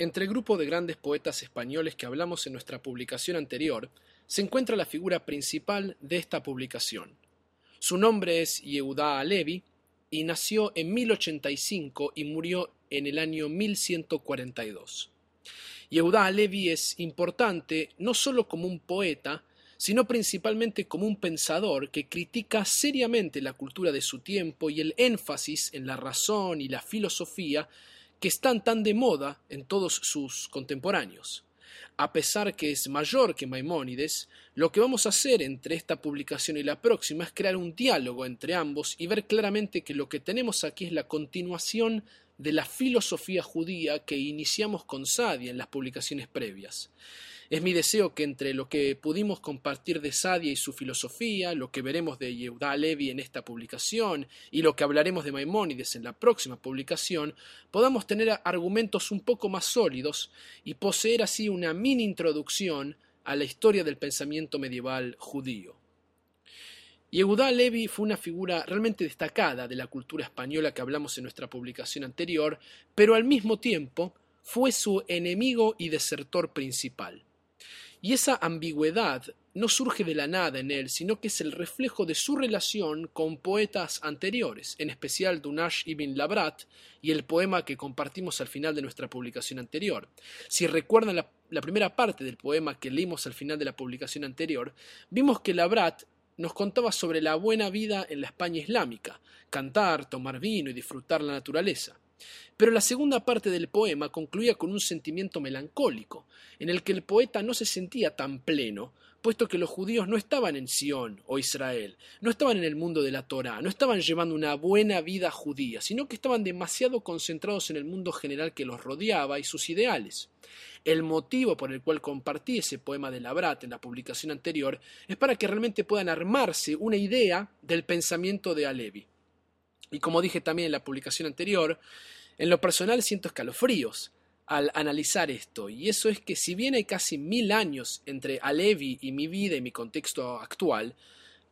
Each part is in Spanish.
Entre el grupo de grandes poetas españoles que hablamos en nuestra publicación anterior, se encuentra la figura principal de esta publicación. Su nombre es Yehuda Alevi y nació en 1085 y murió en el año 1142. Yehuda Alevi es importante no solo como un poeta, sino principalmente como un pensador que critica seriamente la cultura de su tiempo y el énfasis en la razón y la filosofía que están tan de moda en todos sus contemporáneos. A pesar que es mayor que Maimónides, lo que vamos a hacer entre esta publicación y la próxima es crear un diálogo entre ambos y ver claramente que lo que tenemos aquí es la continuación de la filosofía judía que iniciamos con Sadia en las publicaciones previas. Es mi deseo que entre lo que pudimos compartir de Sadia y su filosofía, lo que veremos de Yehuda Levi en esta publicación y lo que hablaremos de Maimónides en la próxima publicación, podamos tener argumentos un poco más sólidos y poseer así una mini introducción a la historia del pensamiento medieval judío. Yehuda Levi fue una figura realmente destacada de la cultura española que hablamos en nuestra publicación anterior, pero al mismo tiempo fue su enemigo y desertor principal. Y esa ambigüedad no surge de la nada en él, sino que es el reflejo de su relación con poetas anteriores, en especial Dunash ibn Labrat y el poema que compartimos al final de nuestra publicación anterior. Si recuerdan la, la primera parte del poema que leímos al final de la publicación anterior, vimos que Labrat nos contaba sobre la buena vida en la España islámica, cantar, tomar vino y disfrutar la naturaleza. Pero la segunda parte del poema concluía con un sentimiento melancólico, en el que el poeta no se sentía tan pleno, puesto que los judíos no estaban en Sión o Israel, no estaban en el mundo de la Torá, no estaban llevando una buena vida judía, sino que estaban demasiado concentrados en el mundo general que los rodeaba y sus ideales. El motivo por el cual compartí ese poema de Labrat en la publicación anterior es para que realmente puedan armarse una idea del pensamiento de Alevi. Y como dije también en la publicación anterior, en lo personal siento escalofríos al analizar esto, y eso es que si bien hay casi mil años entre Alevi y mi vida y mi contexto actual,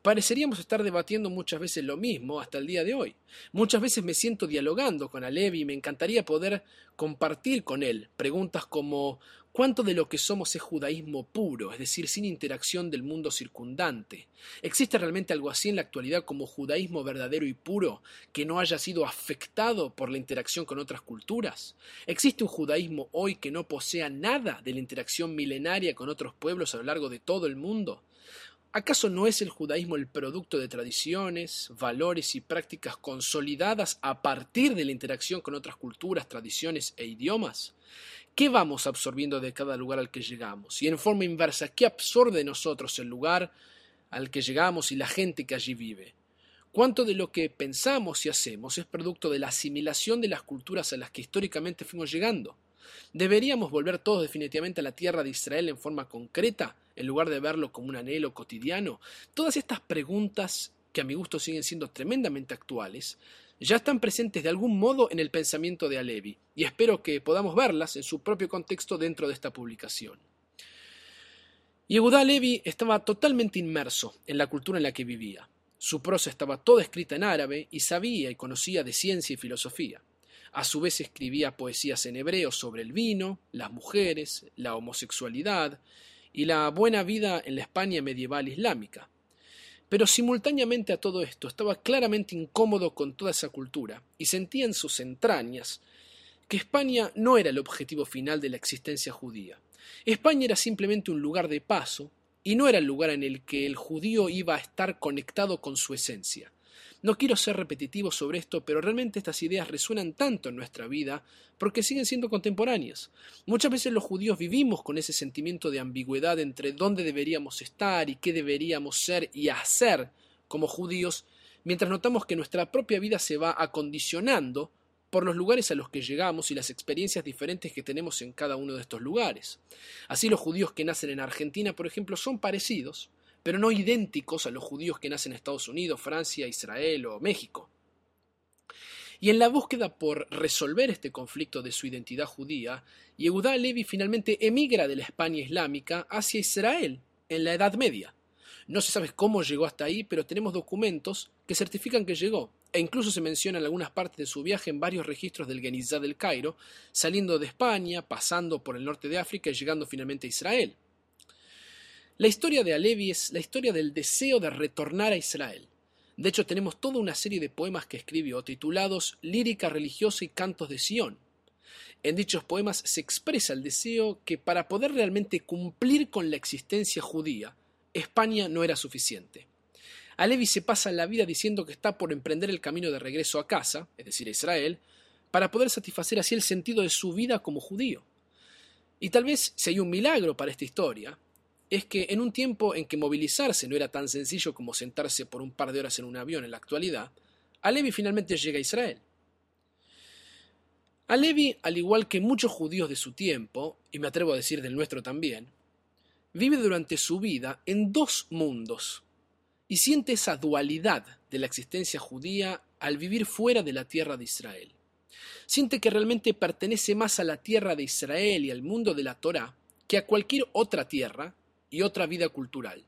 pareceríamos estar debatiendo muchas veces lo mismo hasta el día de hoy. Muchas veces me siento dialogando con Alevi y me encantaría poder compartir con él preguntas como ¿cuánto de lo que somos es judaísmo puro, es decir, sin interacción del mundo circundante? ¿Existe realmente algo así en la actualidad como judaísmo verdadero y puro que no haya sido afectado por la interacción con otras culturas? ¿Existe un judaísmo hoy que no posea nada de la interacción milenaria con otros pueblos a lo largo de todo el mundo? ¿Acaso no es el judaísmo el producto de tradiciones, valores y prácticas consolidadas a partir de la interacción con otras culturas, tradiciones e idiomas? ¿Qué vamos absorbiendo de cada lugar al que llegamos? Y en forma inversa, ¿qué absorbe nosotros el lugar al que llegamos y la gente que allí vive? ¿Cuánto de lo que pensamos y hacemos es producto de la asimilación de las culturas a las que históricamente fuimos llegando? ¿Deberíamos volver todos definitivamente a la tierra de Israel en forma concreta, en lugar de verlo como un anhelo cotidiano? Todas estas preguntas, que a mi gusto siguen siendo tremendamente actuales, ya están presentes de algún modo en el pensamiento de Alevi, y espero que podamos verlas en su propio contexto dentro de esta publicación. Yehuda Alevi estaba totalmente inmerso en la cultura en la que vivía. Su prosa estaba toda escrita en árabe y sabía y conocía de ciencia y filosofía. A su vez escribía poesías en hebreo sobre el vino, las mujeres, la homosexualidad y la buena vida en la España medieval islámica. Pero simultáneamente a todo esto estaba claramente incómodo con toda esa cultura y sentía en sus entrañas que España no era el objetivo final de la existencia judía. España era simplemente un lugar de paso y no era el lugar en el que el judío iba a estar conectado con su esencia. No quiero ser repetitivo sobre esto, pero realmente estas ideas resuenan tanto en nuestra vida porque siguen siendo contemporáneas. Muchas veces los judíos vivimos con ese sentimiento de ambigüedad entre dónde deberíamos estar y qué deberíamos ser y hacer como judíos, mientras notamos que nuestra propia vida se va acondicionando por los lugares a los que llegamos y las experiencias diferentes que tenemos en cada uno de estos lugares. Así los judíos que nacen en Argentina, por ejemplo, son parecidos, pero no idénticos a los judíos que nacen en Estados Unidos, Francia, Israel o México. Y en la búsqueda por resolver este conflicto de su identidad judía, Yehuda Levi finalmente emigra de la España islámica hacia Israel en la Edad Media. No se sabe cómo llegó hasta ahí, pero tenemos documentos que certifican que llegó. e incluso se mencionan algunas partes de su viaje en varios registros del Genizá del Cairo, saliendo de España, pasando por el norte de África y llegando finalmente a Israel. La historia de Alevi es la historia del deseo de retornar a Israel. De hecho, tenemos toda una serie de poemas que escribió titulados Lírica religiosa y cantos de Sion. En dichos poemas se expresa el deseo que para poder realmente cumplir con la existencia judía, España no era suficiente. Alevi se pasa la vida diciendo que está por emprender el camino de regreso a casa, es decir, a Israel, para poder satisfacer así el sentido de su vida como judío. Y tal vez, si hay un milagro para esta historia, es que en un tiempo en que movilizarse no era tan sencillo como sentarse por un par de horas en un avión en la actualidad, Alevi finalmente llega a Israel. Alevi, al igual que muchos judíos de su tiempo, y me atrevo a decir del nuestro también, vive durante su vida en dos mundos y siente esa dualidad de la existencia judía al vivir fuera de la tierra de Israel. Siente que realmente pertenece más a la tierra de Israel y al mundo de la Torá que a cualquier otra tierra y otra vida cultural.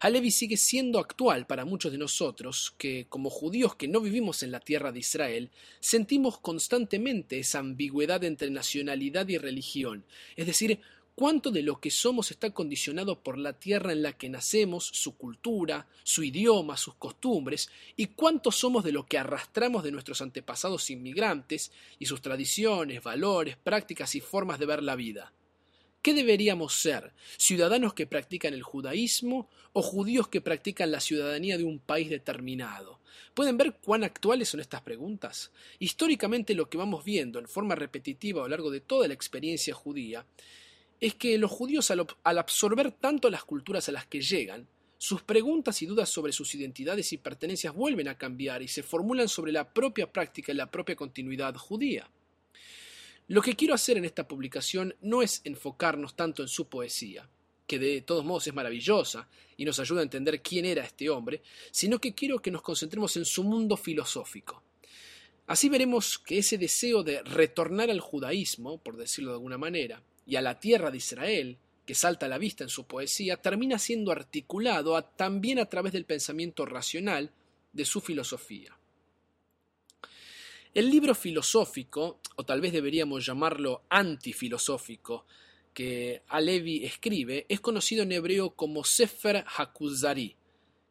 Alevi sigue siendo actual para muchos de nosotros que, como judíos que no vivimos en la tierra de Israel, sentimos constantemente esa ambigüedad entre nacionalidad y religión, es decir, cuánto de lo que somos está condicionado por la tierra en la que nacemos, su cultura, su idioma, sus costumbres, y cuánto somos de lo que arrastramos de nuestros antepasados inmigrantes y sus tradiciones, valores, prácticas y formas de ver la vida. ¿Qué deberíamos ser? ¿Ciudadanos que practican el judaísmo o judíos que practican la ciudadanía de un país determinado? ¿Pueden ver cuán actuales son estas preguntas? Históricamente lo que vamos viendo en forma repetitiva a lo largo de toda la experiencia judía es que los judíos al, absorber tanto las culturas a las que llegan, sus preguntas y dudas sobre sus identidades y pertenencias vuelven a cambiar y se formulan sobre la propia práctica y la propia continuidad judía. Lo que quiero hacer en esta publicación no es enfocarnos tanto en su poesía, que de todos modos es maravillosa y nos ayuda a entender quién era este hombre, sino que quiero que nos concentremos en su mundo filosófico. Así veremos que ese deseo de retornar al judaísmo, por decirlo de alguna manera, y a la tierra de Israel, que salta a la vista en su poesía, termina siendo articulado también a través del pensamiento racional de su filosofía. El libro filosófico, o tal vez deberíamos llamarlo antifilosófico, que Alevi escribe, es conocido en hebreo como Sefer Hakuzari,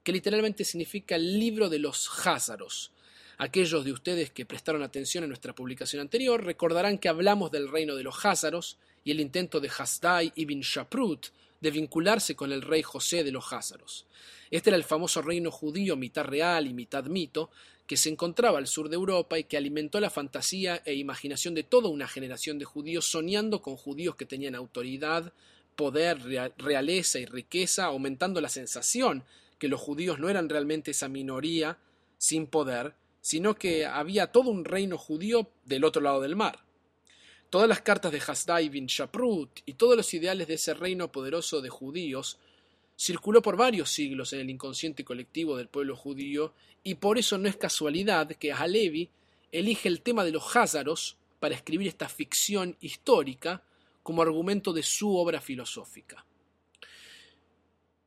que literalmente significa el libro de los Házaros. Aquellos de ustedes que prestaron atención en nuestra publicación anterior recordarán que hablamos del reino de los Házaros y el intento de Hasdai ibn Shaprut de vincularse con el rey José de los Házaros. Este era el famoso reino judío mitad real y mitad mito, que se encontraba al sur de Europa y que alimentó la fantasía e imaginación de toda una generación de judíos soñando con judíos que tenían autoridad, poder, realeza y riqueza, aumentando la sensación que los judíos no eran realmente esa minoría sin poder, sino que había todo un reino judío del otro lado del mar. Todas las cartas de Hasdai bin Shaprut y todos los ideales de ese reino poderoso de judíos circuló por varios siglos en el inconsciente colectivo del pueblo judío y por eso no es casualidad que Halevi elige el tema de los Házaros para escribir esta ficción histórica como argumento de su obra filosófica.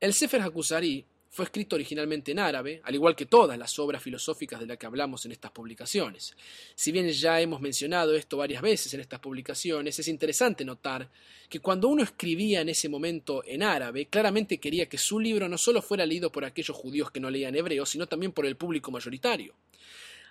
El Sefer Hakusari fue escrito originalmente en árabe, al igual que todas las obras filosóficas de las que hablamos en estas publicaciones. Si bien ya hemos mencionado esto varias veces en estas publicaciones, es interesante notar que cuando uno escribía en ese momento en árabe, claramente quería que su libro no solo fuera leído por aquellos judíos que no leían hebreo, sino también por el público mayoritario.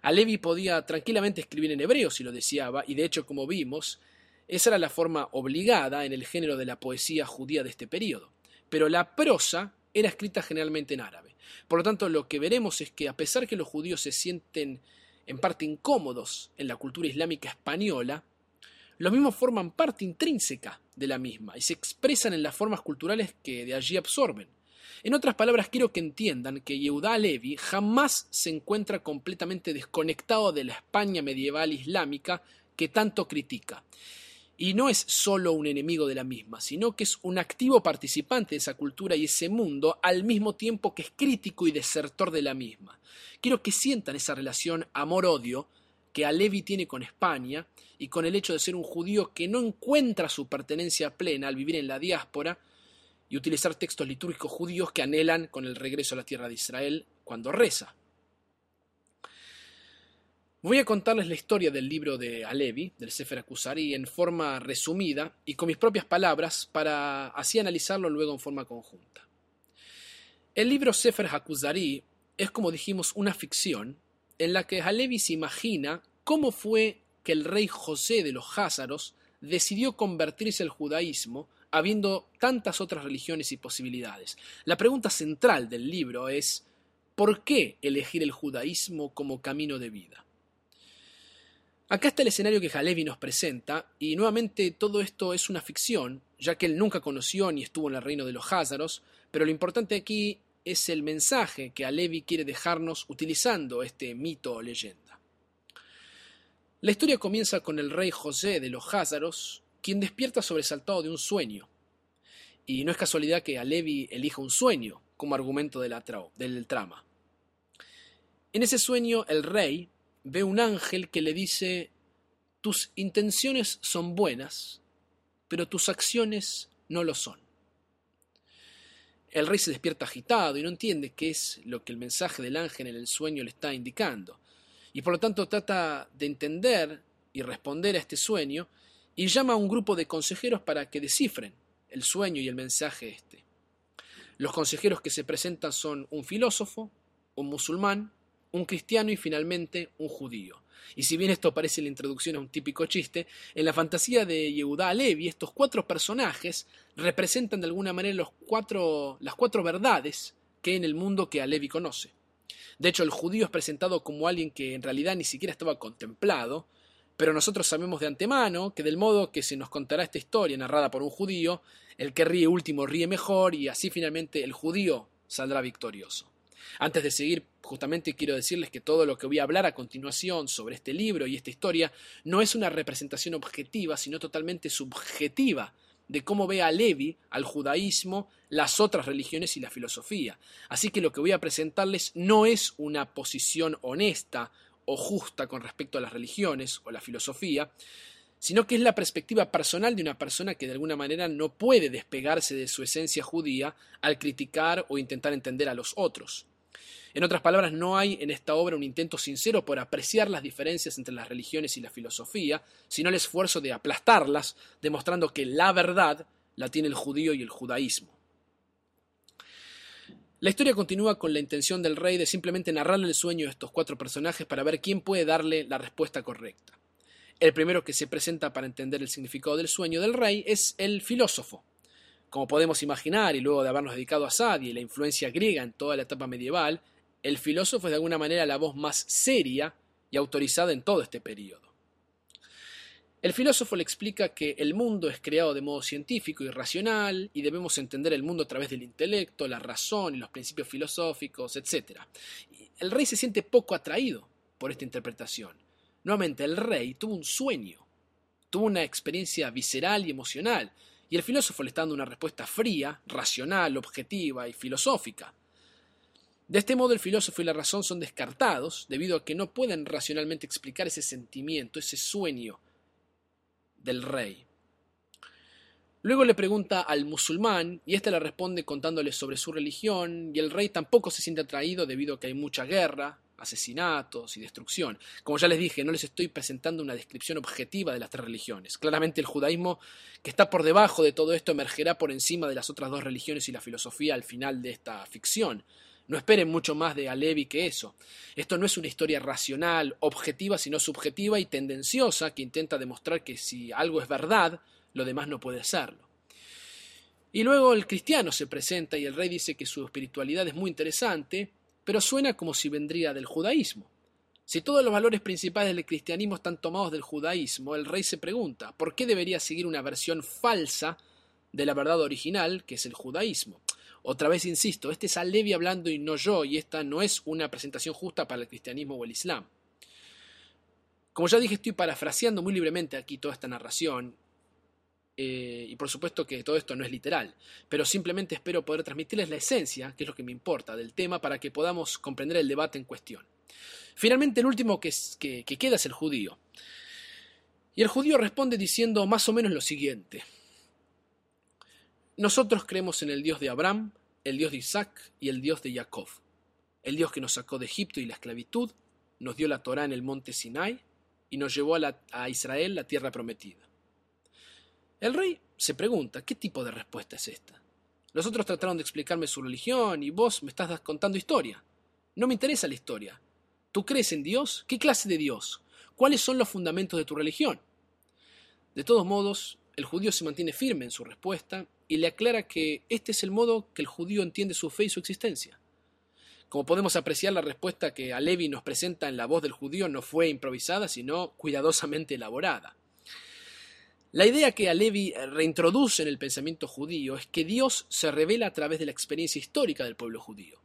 Alevi podía tranquilamente escribir en hebreo si lo deseaba, y de hecho, como vimos, esa era la forma obligada en el género de la poesía judía de este periodo. Pero la prosa era escrita generalmente en árabe. Por lo tanto, lo que veremos es que a pesar que los judíos se sienten en parte incómodos en la cultura islámica española, los mismos forman parte intrínseca de la misma y se expresan en las formas culturales que de allí absorben. En otras palabras, quiero que entiendan que Yehuda Levi jamás se encuentra completamente desconectado de la España medieval islámica que tanto critica y no es solo un enemigo de la misma, sino que es un activo participante de esa cultura y ese mundo al mismo tiempo que es crítico y desertor de la misma. Quiero que sientan esa relación amor-odio que Alevi tiene con España y con el hecho de ser un judío que no encuentra su pertenencia plena al vivir en la diáspora y utilizar textos litúrgicos judíos que anhelan con el regreso a la tierra de Israel cuando reza. Voy a contarles la historia del libro de Alevi, del Sefer Akusari, en forma resumida y con mis propias palabras para así analizarlo luego en forma conjunta. El libro Sefer Hakuzari es, como dijimos, una ficción en la que Alevi se imagina cómo fue que el rey José de los Házaros decidió convertirse al judaísmo habiendo tantas otras religiones y posibilidades. La pregunta central del libro es ¿por qué elegir el judaísmo como camino de vida? Acá está el escenario que Halevi nos presenta, y nuevamente todo esto es una ficción, ya que él nunca conoció ni estuvo en el reino de los Házaros, pero lo importante aquí es el mensaje que Alevi quiere dejarnos utilizando este mito o leyenda. La historia comienza con el rey José de los Házaros, quien despierta sobresaltado de un sueño. Y no es casualidad que Alevi elija un sueño como argumento de la del trama. En ese sueño, el rey, ve un ángel que le dice, tus intenciones son buenas, pero tus acciones no lo son. El rey se despierta agitado y no entiende qué es lo que el mensaje del ángel en el sueño le está indicando, y por lo tanto trata de entender y responder a este sueño y llama a un grupo de consejeros para que descifren el sueño y el mensaje este. Los consejeros que se presentan son un filósofo, un musulmán, un cristiano y finalmente un judío. Y si bien esto parece la introducción a un típico chiste, en la fantasía de Yehuda Levi estos cuatro personajes representan de alguna manera los cuatro, las cuatro verdades que hay en el mundo que Alevi conoce. De hecho, el judío es presentado como alguien que en realidad ni siquiera estaba contemplado, pero nosotros sabemos de antemano que del modo que se nos contará esta historia narrada por un judío, el que ríe último ríe mejor y así finalmente el judío saldrá victorioso. Antes de seguir, justamente quiero decirles que todo lo que voy a hablar a continuación sobre este libro y esta historia no es una representación objetiva, sino totalmente subjetiva de cómo ve a Levi, al judaísmo, las otras religiones y la filosofía. Así que lo que voy a presentarles no es una posición honesta o justa con respecto a las religiones o la filosofía, sino que es la perspectiva personal de una persona que de alguna manera no puede despegarse de su esencia judía al criticar o intentar entender a los otros. En otras palabras, no hay en esta obra un intento sincero por apreciar las diferencias entre las religiones y la filosofía, sino el esfuerzo de aplastarlas, demostrando que la verdad la tiene el judío y el judaísmo. La historia continúa con la intención del rey de simplemente narrarle el sueño a estos cuatro personajes para ver quién puede darle la respuesta correcta. El primero que se presenta para entender el significado del sueño del rey es el filósofo. Como podemos imaginar, y luego de habernos dedicado a Sadi y la influencia griega en toda la etapa medieval, el filósofo es de alguna manera la voz más seria y autorizada en todo este periodo. El filósofo le explica que el mundo es creado de modo científico y racional y debemos entender el mundo a través del intelecto, la razón y los principios filosóficos, etc. El rey se siente poco atraído por esta interpretación. Nuevamente, el rey tuvo un sueño, tuvo una experiencia visceral y emocional, y el filósofo le está dando una respuesta fría, racional, objetiva y filosófica. De este modo el filósofo y la razón son descartados debido a que no pueden racionalmente explicar ese sentimiento, ese sueño del rey. Luego le pregunta al musulmán y éste le responde contándole sobre su religión y el rey tampoco se siente atraído debido a que hay mucha guerra, asesinatos y destrucción. Como ya les dije, no les estoy presentando una descripción objetiva de las tres religiones. Claramente el judaísmo, que está por debajo de todo esto, emergerá por encima de las otras dos religiones y la filosofía al final de esta ficción. No esperen mucho más de Alevi que eso. Esto no es una historia racional, objetiva, sino subjetiva y tendenciosa que intenta demostrar que si algo es verdad, lo demás no puede serlo. Y luego el cristiano se presenta y el rey dice que su espiritualidad es muy interesante, pero suena como si vendría del judaísmo. Si todos los valores principales del cristianismo están tomados del judaísmo, el rey se pregunta, ¿por qué debería seguir una versión falsa de la verdad original, que es el judaísmo? Otra vez insisto, este es Alevi hablando y no yo, y esta no es una presentación justa para el cristianismo o el islam. Como ya dije, estoy parafraseando muy libremente aquí toda esta narración, eh, y por supuesto que todo esto no es literal, pero simplemente espero poder transmitirles la esencia, que es lo que me importa, del tema para que podamos comprender el debate en cuestión. Finalmente, el último que, que queda es el judío. Y el judío responde diciendo más o menos lo siguiente. Nosotros creemos en el Dios de Abraham, el Dios de Isaac y el Dios de Jacob, el Dios que nos sacó de Egipto y la esclavitud, nos dio la Torá en el monte Sinai y nos llevó a Israel la tierra prometida. El rey se pregunta, ¿qué tipo de respuesta es esta? Los otros trataron de explicarme su religión y vos me estás contando historia. No me interesa la historia. ¿Tú crees en Dios? ¿Qué clase de Dios? ¿Cuáles son los fundamentos de tu religión? De todos modos, el judío se mantiene firme en su respuesta y le aclara que este es el modo que el judío entiende su fe y su existencia. Como podemos apreciar, la respuesta que Alevi nos presenta en la voz del judío no fue improvisada, sino cuidadosamente elaborada. La idea que Alevi reintroduce en el pensamiento judío es que Dios se revela a través de la experiencia histórica del pueblo judío.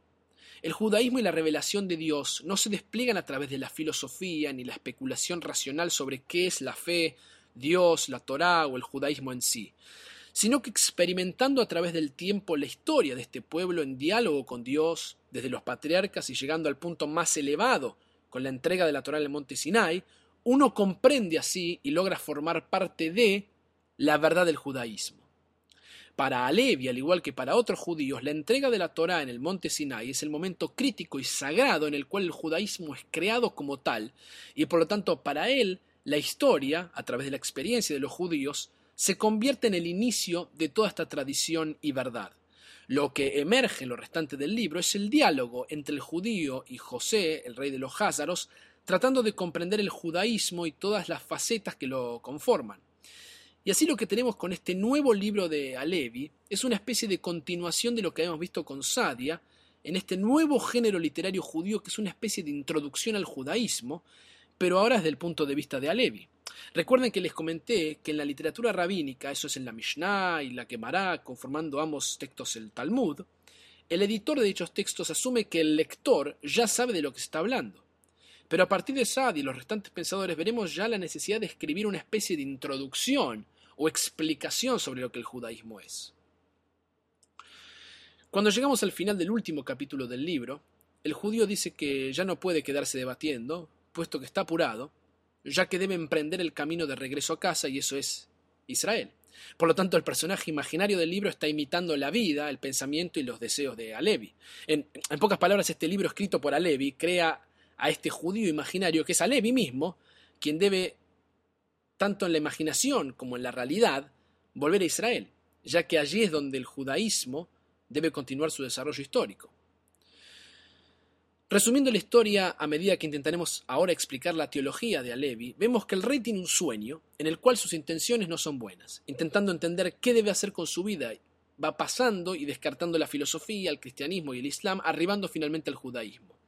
El judaísmo y la revelación de Dios no se despliegan a través de la filosofía ni la especulación racional sobre qué es la fe, Dios, la Torá o el judaísmo en sí, sino que experimentando a través del tiempo la historia de este pueblo en diálogo con Dios, desde los patriarcas y llegando al punto más elevado con la entrega de la Torá en el monte Sinai, uno comprende así y logra formar parte de la verdad del judaísmo. Para Alevi, al igual que para otros judíos, la entrega de la Torá en el monte Sinai es el momento crítico y sagrado en el cual el judaísmo es creado como tal, y por lo tanto para él la historia, a través de la experiencia de los judíos, se convierte en el inicio de toda esta tradición y verdad. Lo que emerge en lo restante del libro es el diálogo entre el judío y José, el rey de los Házaros, tratando de comprender el judaísmo y todas las facetas que lo conforman. Y así lo que tenemos con este nuevo libro de Alevi es una especie de continuación de lo que habíamos visto con Sadia, en este nuevo género literario judío que es una especie de introducción al judaísmo, pero ahora desde el punto de vista de Alevi. Recuerden que les comenté que en la literatura rabínica, eso es en la Mishnah y la Gemara, conformando ambos textos el Talmud, el editor de dichos textos asume que el lector ya sabe de lo que se está hablando. Pero a partir de Sadi y los restantes pensadores veremos ya la necesidad de escribir una especie de introducción o explicación sobre lo que el judaísmo es. Cuando llegamos al final del último capítulo del libro, el judío dice que ya no puede quedarse debatiendo, puesto que está apurado, ya que debe emprender el camino de regreso a casa y eso es Israel. Por lo tanto, el personaje imaginario del libro está imitando la vida, el pensamiento y los deseos de Alevi. En, pocas palabras, este libro escrito por Alevi crea a este judío imaginario que es Alevi mismo, quien debe, tanto en la imaginación como en la realidad, volver a Israel, ya que allí es donde el judaísmo debe continuar su desarrollo histórico. Resumiendo la historia a medida que intentaremos ahora explicar la teología de Alevi, vemos que el rey tiene un sueño en el cual sus intenciones no son buenas, intentando entender qué debe hacer con su vida, va pasando y descartando la filosofía, el cristianismo y el islam, arribando finalmente al judaísmo.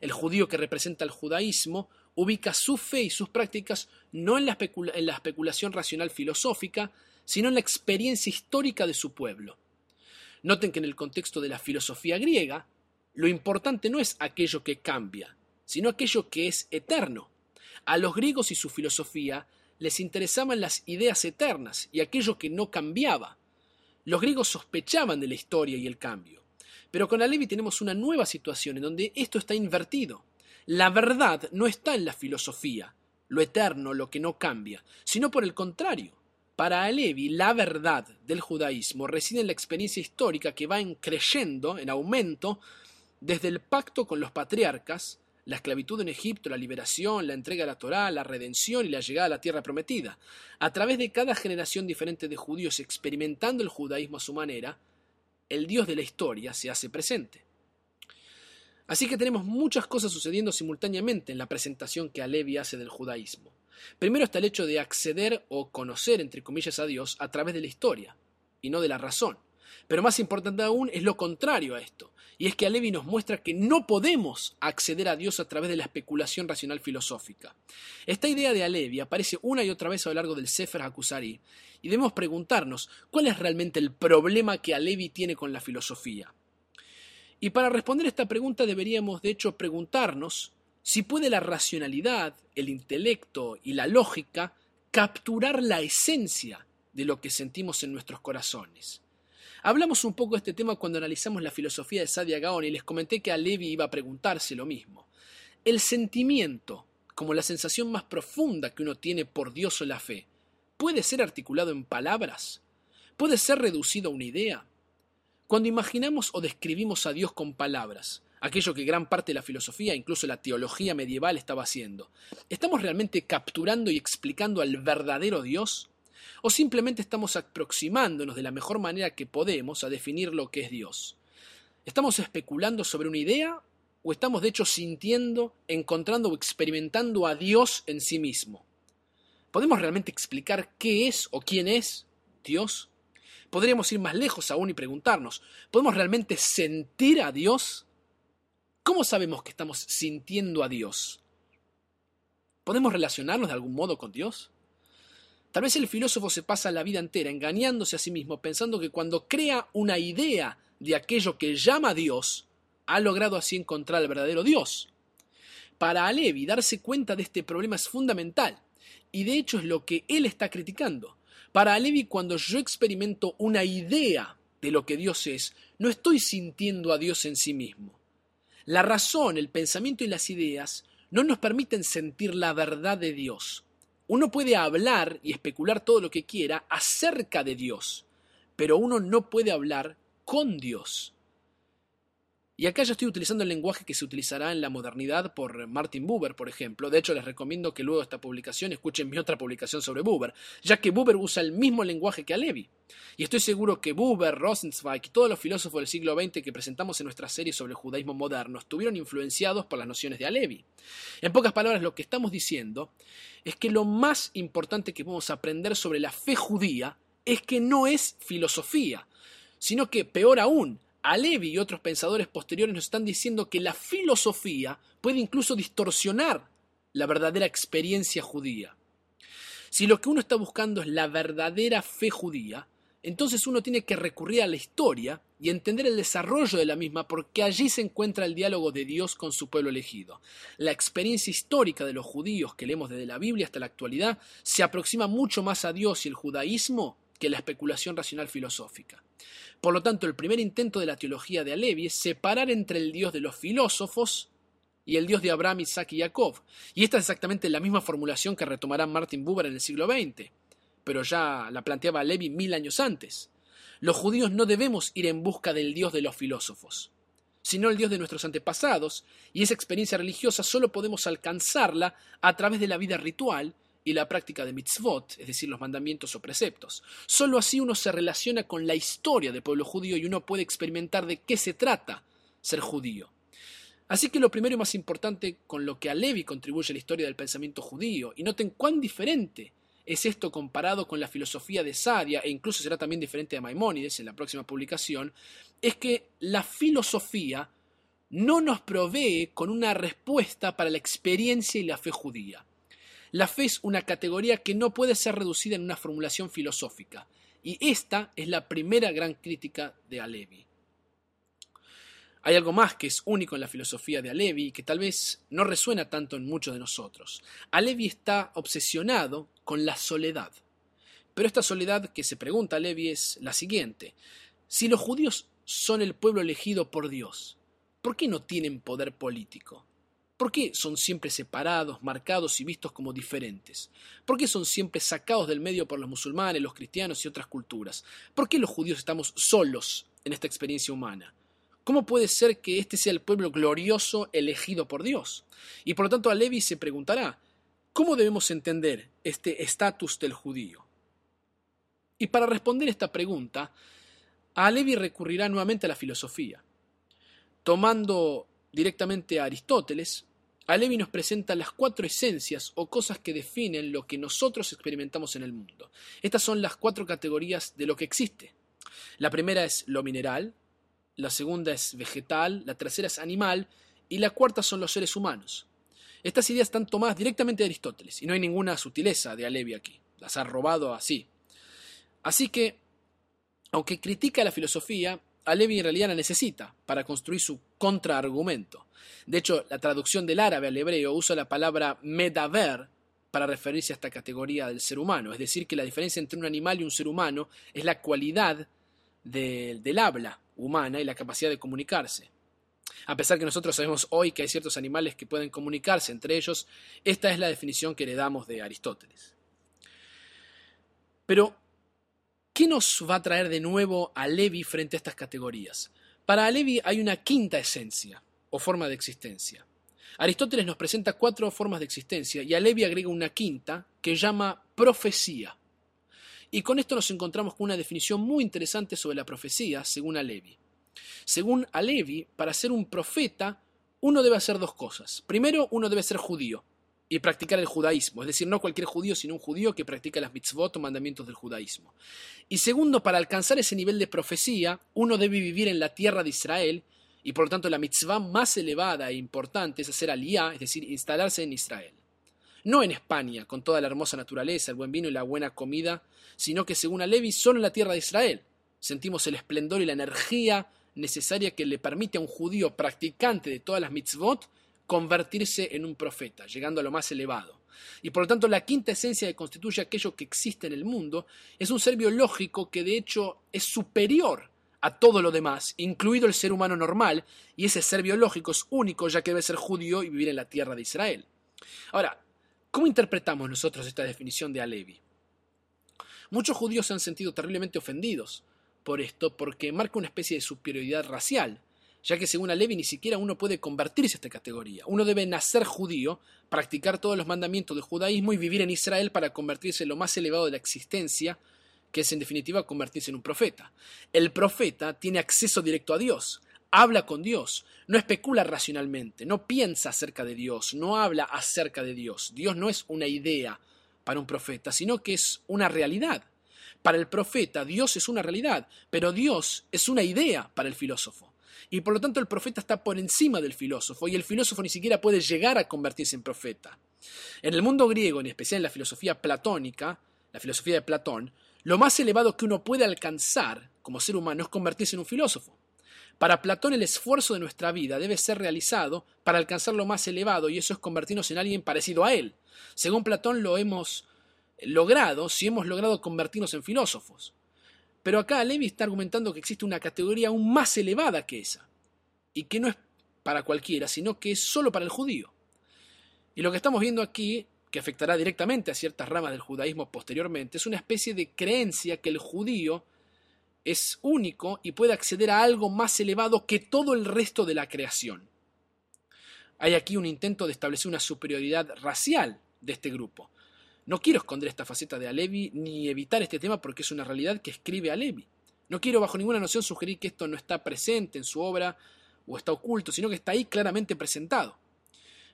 El judío que representa el judaísmo ubica su fe y sus prácticas no en la, en la especulación racional filosófica, sino en la experiencia histórica de su pueblo. Noten que en el contexto de la filosofía griega, lo importante no es aquello que cambia, sino aquello que es eterno. A los griegos y su filosofía les interesaban las ideas eternas y aquello que no cambiaba. Los griegos sospechaban de la historia y el cambio. Pero con Alevi tenemos una nueva situación en donde esto está invertido. La verdad no está en la filosofía, lo eterno, lo que no cambia, sino por el contrario. Para Alevi, la verdad del judaísmo reside en la experiencia histórica que va en creyendo, en aumento, desde el pacto con los patriarcas, la esclavitud en Egipto, la liberación, la entrega de la Torá, la redención y la llegada a la tierra prometida, a través de cada generación diferente de judíos experimentando el judaísmo a su manera, el Dios de la historia se hace presente. Así que tenemos muchas cosas sucediendo simultáneamente en la presentación que Alevi hace del judaísmo. Primero está el hecho de acceder o conocer, entre comillas, a Dios a través de la historia, y no de la razón. Pero más importante aún es lo contrario a esto, y es que Alevi nos muestra que no podemos acceder a Dios a través de la especulación racional filosófica. Esta idea de Alevi aparece una y otra vez a lo largo del Sefer Hakusari, y debemos preguntarnos cuál es realmente el problema que Alevi tiene con la filosofía. Y para responder esta pregunta deberíamos de hecho preguntarnos si puede la racionalidad, el intelecto y la lógica capturar la esencia de lo que sentimos en nuestros corazones. Hablamos un poco de este tema cuando analizamos la filosofía de Sadia Gaon y les comenté que a Levi iba a preguntarse lo mismo. El sentimiento, como la sensación más profunda que uno tiene por Dios o la fe, ¿puede ser articulado en palabras? ¿Puede ser reducido a una idea? Cuando imaginamos o describimos a Dios con palabras, aquello que gran parte de la filosofía, incluso la teología medieval, estaba haciendo. ¿Estamos realmente capturando y explicando al verdadero Dios? ¿O simplemente estamos aproximándonos de la mejor manera que podemos a definir lo que es Dios? ¿Estamos especulando sobre una idea o estamos de hecho sintiendo, encontrando o experimentando a Dios en sí mismo? ¿Podemos realmente explicar qué es o quién es Dios? Podríamos ir más lejos aún y preguntarnos, ¿podemos realmente sentir a Dios? ¿Cómo sabemos que estamos sintiendo a Dios? ¿Podemos relacionarnos de algún modo con Dios? Tal vez el filósofo se pasa la vida entera engañándose a sí mismo, pensando que cuando crea una idea de aquello que llama Dios, ha logrado así encontrar al verdadero Dios. Para Alevi, darse cuenta de este problema es fundamental, y de hecho es lo que él está criticando. Para Alevi, cuando yo experimento una idea de lo que Dios es, no estoy sintiendo a Dios en sí mismo. La razón, el pensamiento y las ideas no nos permiten sentir la verdad de Dios. Uno puede hablar y especular todo lo que quiera acerca de Dios, pero uno no puede hablar con Dios. Y acá yo estoy utilizando el lenguaje que se utilizará en la modernidad por Martin Buber, por ejemplo. De hecho, les recomiendo que luego de esta publicación escuchen mi otra publicación sobre Buber, ya que Buber usa el mismo lenguaje que Alevi. Y estoy seguro que Buber, Rosenzweig y todos los filósofos del siglo XX que presentamos en nuestra serie sobre el judaísmo moderno estuvieron influenciados por las nociones de Alevi. En pocas palabras, lo que estamos diciendo es que lo más importante que podemos aprender sobre la fe judía es que no es filosofía, sino que, peor aún, Alevi y otros pensadores posteriores nos están diciendo que la filosofía puede incluso distorsionar la verdadera experiencia judía. Si lo que uno está buscando es la verdadera fe judía, entonces uno tiene que recurrir a la historia y entender el desarrollo de la misma porque allí se encuentra el diálogo de Dios con su pueblo elegido. La experiencia histórica de los judíos que leemos desde la Biblia hasta la actualidad se aproxima mucho más a Dios y el judaísmo que la especulación racional filosófica. Por lo tanto, el primer intento de la teología de Alevi es separar entre el Dios de los filósofos y el Dios de Abraham, Isaac y Jacob. Y esta es exactamente la misma formulación que retomará Martin Buber en el siglo XX, pero ya la planteaba Alevi mil años antes. Los judíos no debemos ir en busca del Dios de los filósofos, sino el Dios de nuestros antepasados, y esa experiencia religiosa solo podemos alcanzarla a través de la vida ritual y la práctica de mitzvot, es decir, los mandamientos o preceptos. Solo así uno se relaciona con la historia del pueblo judío y uno puede experimentar de qué se trata ser judío. Así que lo primero y más importante con lo que a Levi contribuye a la historia del pensamiento judío, y noten cuán diferente es esto comparado con la filosofía de Sadia, e incluso será también diferente de Maimónides en la próxima publicación, es que la filosofía no nos provee con una respuesta para la experiencia y la fe judía. La fe es una categoría que no puede ser reducida en una formulación filosófica, y esta es la primera gran crítica de Alevi. Hay algo más que es único en la filosofía de Alevi y que tal vez no resuena tanto en muchos de nosotros. Alevi está obsesionado con la soledad. Pero esta soledad que se pregunta Alevi es la siguiente. Si los judíos son el pueblo elegido por Dios, ¿por qué no tienen poder político? ¿Por qué son siempre separados, marcados y vistos como diferentes? ¿Por qué son siempre sacados del medio por los musulmanes, los cristianos y otras culturas? ¿Por qué los judíos estamos solos en esta experiencia humana? ¿Cómo puede ser que este sea el pueblo glorioso elegido por Dios? Y por lo tanto a Levi se preguntará, ¿cómo debemos entender este estatus del judío? Y para responder esta pregunta, a Levi recurrirá nuevamente a la filosofía, tomando directamente a Aristóteles, Alevi nos presenta las cuatro esencias o cosas que definen lo que nosotros experimentamos en el mundo. Estas son las cuatro categorías de lo que existe. La primera es lo mineral, la segunda es vegetal, la tercera es animal y la cuarta son los seres humanos. Estas ideas están tomadas directamente de Aristóteles y no hay ninguna sutileza de Alevi aquí. Las ha robado así. Así que, aunque critica la filosofía, Alevi en realidad la necesita para construir su contraargumento. De hecho, la traducción del árabe al hebreo usa la palabra medaver para referirse a esta categoría del ser humano, es decir, que la diferencia entre un animal y un ser humano es la cualidad del habla humana y la capacidad de comunicarse. A pesar que nosotros sabemos hoy que hay ciertos animales que pueden comunicarse entre ellos, esta es la definición que heredamos de Aristóteles. Pero ¿Qué nos va a traer de nuevo a Levi frente a estas categorías? Para Levi hay una quinta esencia, o forma de existencia. Aristóteles nos presenta cuatro formas de existencia y Alevi agrega una quinta que llama profecía. Y con esto nos encontramos con una definición muy interesante sobre la profecía, según Alevi. Según Alevi, para ser un profeta, uno debe hacer dos cosas. Primero, uno debe ser judío y practicar el judaísmo, es decir, no cualquier judío, sino un judío que practica las mitzvot o mandamientos del judaísmo. Y segundo, para alcanzar ese nivel de profecía, uno debe vivir en la tierra de Israel y por lo tanto la mitzvah más elevada e importante es hacer aliyah, es decir, instalarse en Israel. No en España, con toda la hermosa naturaleza, el buen vino y la buena comida, sino que según Alevi, solo en la tierra de Israel. Sentimos el esplendor y la energía necesaria que le permite a un judío practicante de todas las mitzvot convertirse en un profeta, llegando a lo más elevado. Y por lo tanto la quinta esencia que constituye aquello que existe en el mundo es un ser biológico que de hecho es superior a todo lo demás, incluido el ser humano normal, y ese ser biológico es único ya que debe ser judío y vivir en la tierra de Israel. Ahora, ¿cómo interpretamos nosotros esta definición de Alevi? Muchos judíos se han sentido terriblemente ofendidos por esto porque marca una especie de superioridad racial, ya que según Alevi ni siquiera uno puede convertirse a esta categoría. Uno debe nacer judío, practicar todos los mandamientos del judaísmo y vivir en Israel para convertirse en lo más elevado de la existencia que es en definitiva convertirse en un profeta. El profeta tiene acceso directo a Dios, habla con Dios, no especula racionalmente, no piensa acerca de Dios, no habla acerca de Dios. Dios no es una idea para un profeta, sino que es una realidad. Para el profeta Dios es una realidad, pero Dios es una idea para el filósofo. Y por lo tanto el profeta está por encima del filósofo y el filósofo ni siquiera puede llegar a convertirse en profeta. En el mundo griego, en especial en la filosofía platónica, la filosofía de Platón, lo más elevado que uno puede alcanzar como ser humano es convertirse en un filósofo. Para Platón el esfuerzo de nuestra vida debe ser realizado para alcanzar lo más elevado y eso es convertirnos en alguien parecido a él. Según Platón lo hemos logrado si hemos logrado convertirnos en filósofos. Pero acá Levi está argumentando que existe una categoría aún más elevada que esa, y que no es para cualquiera, sino que es solo para el judío. Y lo que estamos viendo aquí que afectará directamente a ciertas ramas del judaísmo posteriormente, es una especie de creencia que el judío es único y puede acceder a algo más elevado que todo el resto de la creación. Hay aquí un intento de establecer una superioridad racial de este grupo. No quiero esconder esta faceta de Alevi ni evitar este tema porque es una realidad que escribe Alevi. No quiero bajo ninguna noción sugerir que esto no está presente en su obra o está oculto, sino que está ahí claramente presentado.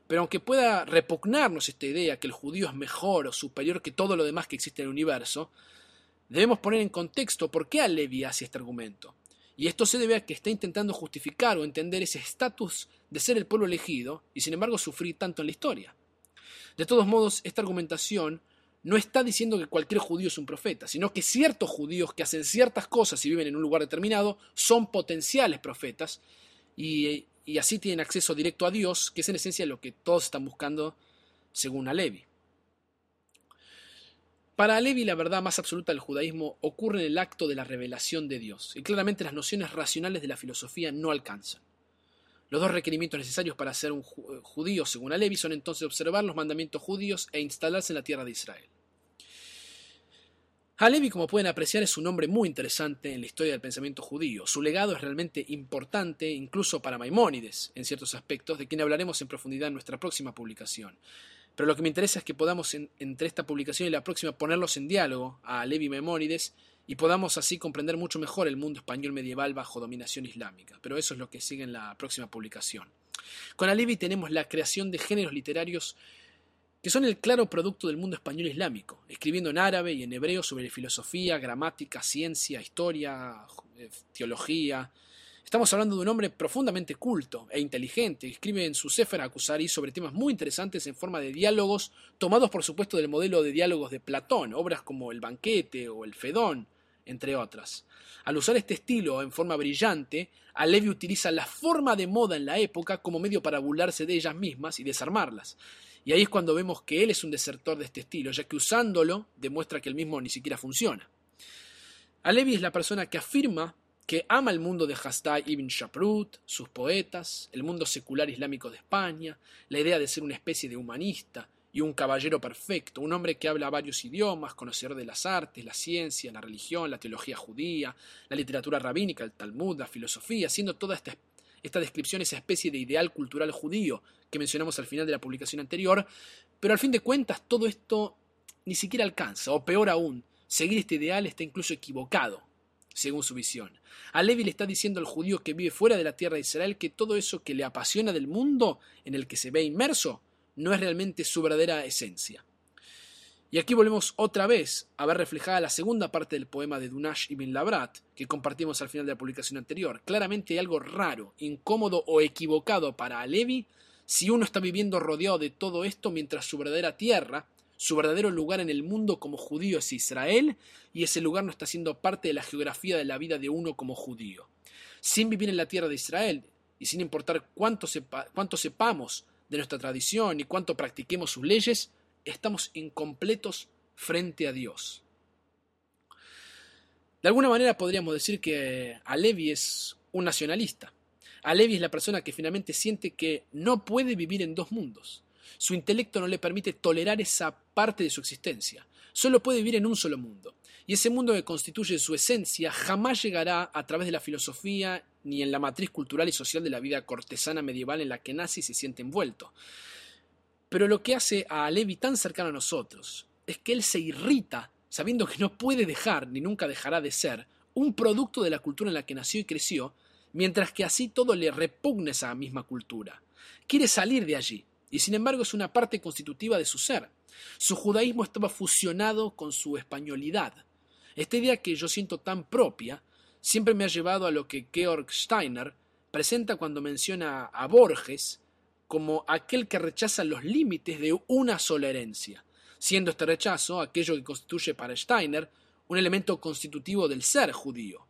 Pero aunque pueda repugnarnos esta idea que el judío es mejor o superior que todo lo demás que existe en el universo, debemos poner en contexto por qué Alevi hace este argumento. Y esto se debe a que está intentando justificar o entender ese estatus de ser el pueblo elegido y sin embargo sufrir tanto en la historia. De todos modos, esta argumentación no está diciendo que cualquier judío es un profeta, sino que ciertos judíos que hacen ciertas cosas y viven en un lugar determinado son potenciales profetas y así tienen acceso directo a Dios, que es en esencia lo que todos están buscando según Alevi. Para Alevi la verdad más absoluta del judaísmo ocurre en el acto de la revelación de Dios, y claramente las nociones racionales de la filosofía no alcanzan. Los dos requerimientos necesarios para ser un judío, según Alevi, son entonces observar los mandamientos judíos e instalarse en la tierra de Israel. Halevi, como pueden apreciar, es un hombre muy interesante en la historia del pensamiento judío. Su legado es realmente importante, incluso para Maimónides, en ciertos aspectos, de quien hablaremos en profundidad en nuestra próxima publicación. Pero lo que me interesa es que podamos, entre esta publicación y la próxima, ponerlos en diálogo a Levi y Maimónides y podamos así comprender mucho mejor el mundo español medieval bajo dominación islámica. Pero eso es lo que sigue en la próxima publicación. Con Alevi tenemos la creación de géneros literarios que son el claro producto del mundo español islámico, escribiendo en árabe y en hebreo sobre filosofía, gramática, ciencia, historia, eh, teología. Estamos hablando de un hombre profundamente culto e inteligente. Escribe en su Sefer Akusari sobre temas muy interesantes en forma de diálogos, tomados por supuesto del modelo de diálogos de Platón, obras como El banquete o El Fedón, entre otras. Al usar este estilo en forma brillante, Alevi utiliza la forma de moda en la época como medio para burlarse de ellas mismas y desarmarlas. Y ahí es cuando vemos que él es un desertor de este estilo, ya que usándolo demuestra que el mismo ni siquiera funciona. Alevi es la persona que afirma que ama el mundo de Hastai ibn Shaprut, sus poetas, el mundo secular islámico de España, la idea de ser una especie de humanista y un caballero perfecto, un hombre que habla varios idiomas, conocedor de las artes, la ciencia, la religión, la teología judía, la literatura rabínica, el Talmud, la filosofía, siendo toda esta esta descripción, esa especie de ideal cultural judío que mencionamos al final de la publicación anterior, pero al fin de cuentas todo esto ni siquiera alcanza, o peor aún, seguir este ideal está incluso equivocado, según su visión. A le está diciendo al judío que vive fuera de la tierra de Israel que todo eso que le apasiona del mundo en el que se ve inmerso no es realmente su verdadera esencia. Y aquí volvemos otra vez a ver reflejada la segunda parte del poema de Dunash ibn Labrat, que compartimos al final de la publicación anterior. Claramente hay algo raro, incómodo o equivocado para Alevi si uno está viviendo rodeado de todo esto mientras su verdadera tierra, su verdadero lugar en el mundo como judío es Israel, y ese lugar no está siendo parte de la geografía de la vida de uno como judío. Sin vivir en la tierra de Israel, y sin importar cuánto, cuánto sepamos de nuestra tradición y cuánto practiquemos sus leyes, estamos incompletos frente a Dios. De alguna manera podríamos decir que Alevi es un nacionalista. Alevi es la persona que finalmente siente que no puede vivir en dos mundos. Su intelecto no le permite tolerar esa parte de su existencia. Solo puede vivir en un solo mundo. Y ese mundo que constituye su esencia jamás llegará a través de la filosofía ni en la matriz cultural y social de la vida cortesana medieval en la que nace y se siente envuelto. Pero lo que hace a Levi tan cercano a nosotros es que él se irrita sabiendo que no puede dejar ni nunca dejará de ser un producto de la cultura en la que nació y creció, mientras que así todo le repugna esa misma cultura. Quiere salir de allí, y sin embargo es una parte constitutiva de su ser. Su judaísmo estaba fusionado con su españolidad. Esta idea que yo siento tan propia siempre me ha llevado a lo que Georg Steiner presenta cuando menciona a Borges como aquel que rechaza los límites de una sola herencia, siendo este rechazo aquello que constituye para Steiner un elemento constitutivo del ser judío.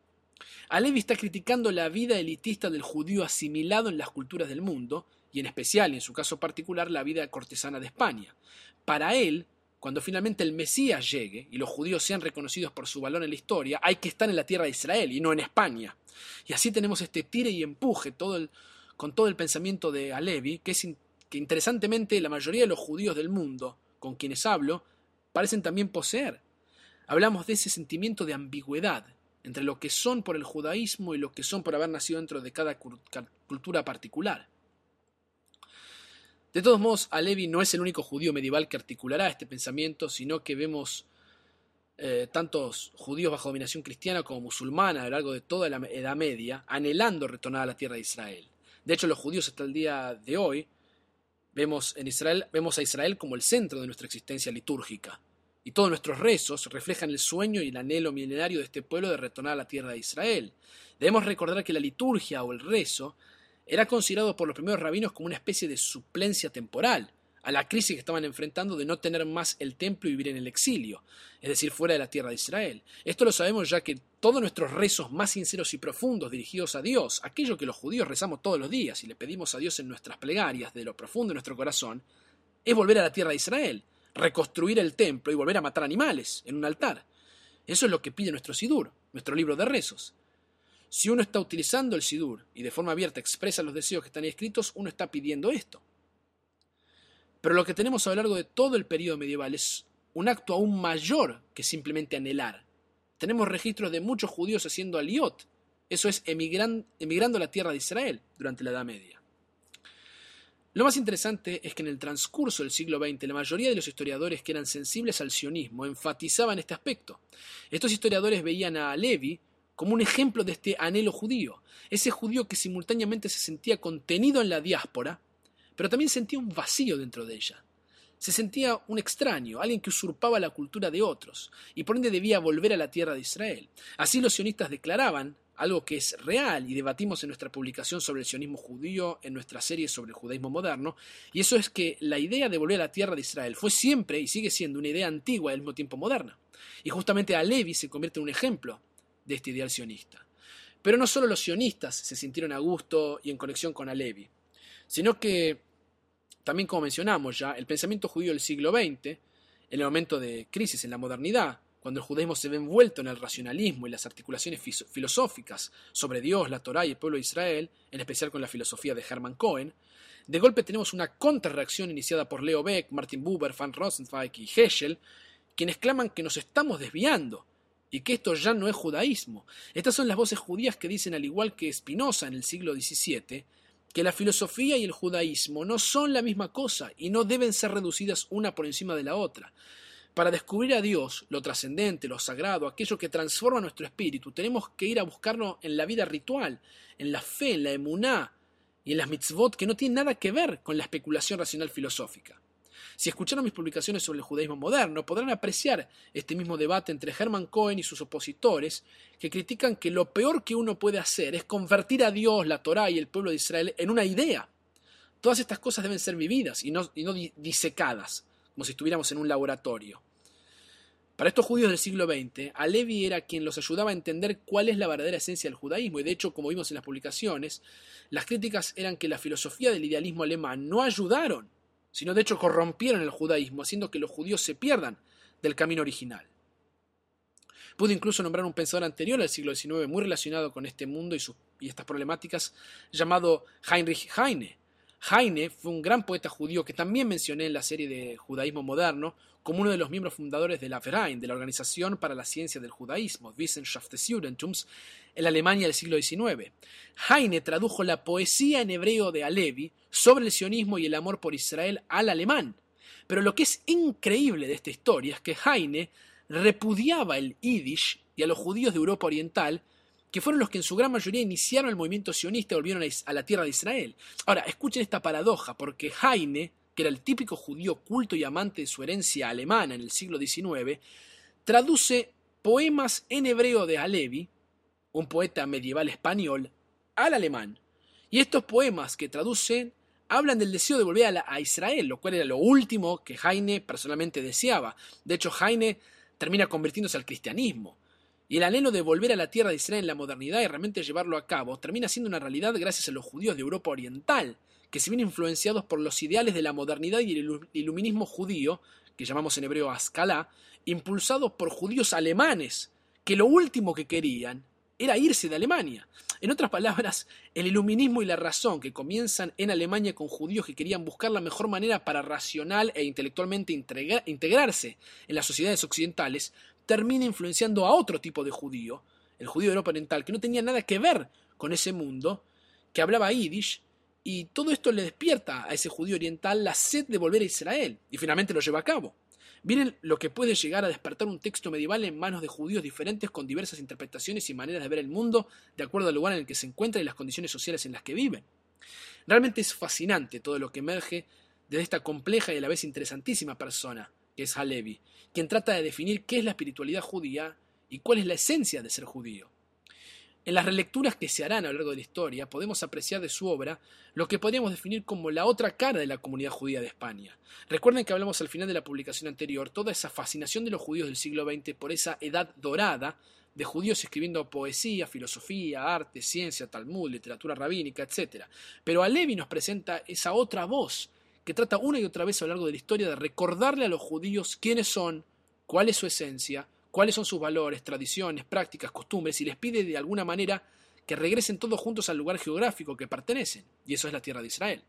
Alevi está criticando la vida elitista del judío asimilado en las culturas del mundo, y en especial, en su caso particular, la vida cortesana de España. Para él, cuando finalmente el Mesías llegue y los judíos sean reconocidos por su valor en la historia, hay que estar en la tierra de Israel y no en España. Y así tenemos este tire y empuje, con todo el pensamiento de Alevi, que interesantemente la mayoría de los judíos del mundo con quienes hablo parecen también poseer. Hablamos de ese sentimiento de ambigüedad entre lo que son por el judaísmo y lo que son por haber nacido dentro de cada cultura particular. De todos modos, Alevi no es el único judío medieval que articulará este pensamiento, sino que vemos eh, tantos judíos bajo dominación cristiana como musulmana a lo largo de toda la Edad Media, anhelando retornar a la tierra de Israel. De hecho, los judíos hasta el día de hoy vemos, en Israel, vemos a Israel como el centro de nuestra existencia litúrgica. Y todos nuestros rezos reflejan el sueño y el anhelo milenario de este pueblo de retornar a la tierra de Israel. Debemos recordar que la liturgia o el rezo era considerado por los primeros rabinos como una especie de suplencia temporal, a la crisis que estaban enfrentando de no tener más el templo y vivir en el exilio, es decir, fuera de la tierra de Israel. Esto lo sabemos ya que todos nuestros rezos más sinceros y profundos dirigidos a Dios, aquello que los judíos rezamos todos los días y le pedimos a Dios en nuestras plegarias de lo profundo de nuestro corazón, es volver a la tierra de Israel, reconstruir el templo y volver a matar animales en un altar. Eso es lo que pide nuestro Sidur, nuestro libro de rezos. Si uno está utilizando el Sidur y de forma abierta expresa los deseos que están ahí escritos, uno está pidiendo esto. Pero lo que tenemos a lo largo de todo el periodo medieval es un acto aún mayor que simplemente anhelar. Tenemos registros de muchos judíos haciendo aliot, eso es, emigrando a la tierra de Israel durante la Edad Media. Lo más interesante es que en el transcurso del siglo XX la mayoría de los historiadores que eran sensibles al sionismo enfatizaban este aspecto. Estos historiadores veían a Levi como un ejemplo de este anhelo judío, ese judío que simultáneamente se sentía contenido en la diáspora, pero también sentía un vacío dentro de ella. Se sentía un extraño, alguien que usurpaba la cultura de otros, y por ende debía volver a la tierra de Israel. Así los sionistas declaraban, algo que es real y debatimos en nuestra publicación sobre el sionismo judío, en nuestra serie sobre el judaísmo moderno, y eso es que la idea de volver a la tierra de Israel fue siempre y sigue siendo una idea antigua y al mismo tiempo moderna. Y justamente a Levi se convierte en un ejemplo de este ideal sionista. Pero no solo los sionistas se sintieron a gusto y en conexión con Alevi sino que también como mencionamos ya, el pensamiento judío del siglo XX, en el momento de crisis en la modernidad, cuando el judaísmo se ve envuelto en el racionalismo y las articulaciones filosóficas sobre Dios, la Torá y el pueblo de Israel, en especial con la filosofía de Hermann Cohen, de golpe tenemos una contrarreacción iniciada por Leo Beck, Martin Buber, Van Rosenzweig y Heschel, quienes claman que nos estamos desviando y que esto ya no es judaísmo. Estas son las voces judías que dicen, al igual que Spinoza en el siglo XVII, que la filosofía y el judaísmo no son la misma cosa y no deben ser reducidas una por encima de la otra. Para descubrir a Dios, lo trascendente, lo sagrado, aquello que transforma nuestro espíritu, tenemos que ir a buscarlo en la vida ritual, en la fe, en la emuná y en las mitzvot que no tienen nada que ver con la especulación racional filosófica. Si escucharon mis publicaciones sobre el judaísmo moderno, podrán apreciar este mismo debate entre Hermann Cohen y sus opositores, que critican que lo peor que uno puede hacer es convertir a Dios, la Torá y el pueblo de Israel en una idea. Todas estas cosas deben ser vividas y no, y no disecadas, como si estuviéramos en un laboratorio. Para estos judíos del siglo XX, Alevi era quien los ayudaba a entender cuál es la verdadera esencia del judaísmo, y de hecho, como vimos en las publicaciones, las críticas eran que la filosofía del idealismo alemán no ayudaron sino de hecho corrompieron el judaísmo, haciendo que los judíos se pierdan del camino original. Pude incluso nombrar un pensador anterior al siglo XIX muy relacionado con este mundo y, y estas problemáticas, llamado Heinrich Heine, Heine fue un gran poeta judío que también mencioné en la serie de Judaísmo Moderno como uno de los miembros fundadores de la Verein, de la Organización para la Ciencia del Judaísmo, Wissenschaft des Judentums, en la Alemania del siglo XIX. Heine tradujo la poesía en hebreo de Alevi sobre el sionismo y el amor por Israel al alemán. Pero lo que es increíble de esta historia es que Heine repudiaba el Yiddish y a los judíos de Europa Oriental que fueron los que en su gran mayoría iniciaron el movimiento sionista y volvieron a la tierra de Israel. Ahora, escuchen esta paradoja, porque Heine, que era el típico judío culto y amante de su herencia alemana en el siglo XIX, traduce poemas en hebreo de Alevi, un poeta medieval español, al alemán. Y estos poemas que traducen hablan del deseo de volver a, a, Israel, lo cual era lo último que Heine personalmente deseaba. De hecho, Heine termina convirtiéndose al cristianismo. Y el anhelo de volver a la tierra de Israel en la modernidad y realmente llevarlo a cabo termina siendo una realidad gracias a los judíos de Europa Oriental, que se ven influenciados por los ideales de la modernidad y el iluminismo judío, que llamamos en hebreo Ascalá, impulsados por judíos alemanes, que lo último que querían era irse de Alemania. En otras palabras, el iluminismo y la razón que comienzan en Alemania con judíos que querían buscar la mejor manera para racional e intelectualmente integrarse en las sociedades occidentales, termina influenciando a otro tipo de judío, el judío de Europa Oriental, que no tenía nada que ver con ese mundo, que hablaba yiddish, y todo esto le despierta a ese judío oriental la sed de volver a Israel, y finalmente lo lleva a cabo. Miren lo que puede llegar a despertar un texto medieval en manos de judíos diferentes con diversas interpretaciones y maneras de ver el mundo de acuerdo al lugar en el que se encuentra y las condiciones sociales en las que viven. Realmente es fascinante todo lo que emerge de esta compleja y a la vez interesantísima persona, que es Halevi, quien trata de definir qué es la espiritualidad judía y cuál es la esencia de ser judío. En las relecturas que se harán a lo largo de la historia podemos apreciar de su obra lo que podríamos definir como la otra cara de la comunidad judía de España. Recuerden que hablamos al final de la publicación anterior toda esa fascinación de los judíos del siglo XX por esa edad dorada de judíos escribiendo poesía, filosofía, arte, ciencia, talmud, literatura rabínica, etc. Pero Alevi nos presenta esa otra voz que trata una y otra vez a lo largo de la historia de recordarle a los judíos quiénes son, cuál es su esencia, cuáles son sus valores, tradiciones, prácticas, costumbres, y les pide de alguna manera que regresen todos juntos al lugar geográfico que pertenecen, y eso es la tierra de Israel.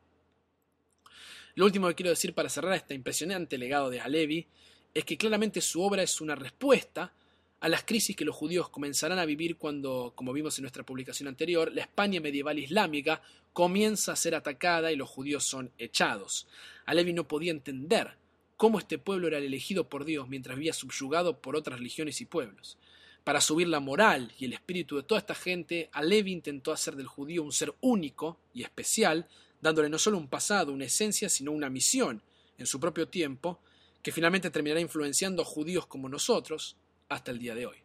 Lo último que quiero decir para cerrar este impresionante legado de Alevi es que claramente su obra es una respuesta a las crisis que los judíos comenzarán a vivir cuando, como vimos en nuestra publicación anterior, la España medieval islámica comienza a ser atacada y los judíos son echados. Alevi no podía entender cómo este pueblo era el elegido por Dios mientras vivía subyugado por otras religiones y pueblos. Para subir la moral y el espíritu de toda esta gente, Alevi intentó hacer del judío un ser único y especial, dándole no solo un pasado, una esencia, sino una misión en su propio tiempo, que finalmente terminará influenciando a judíos como nosotros hasta el día de hoy.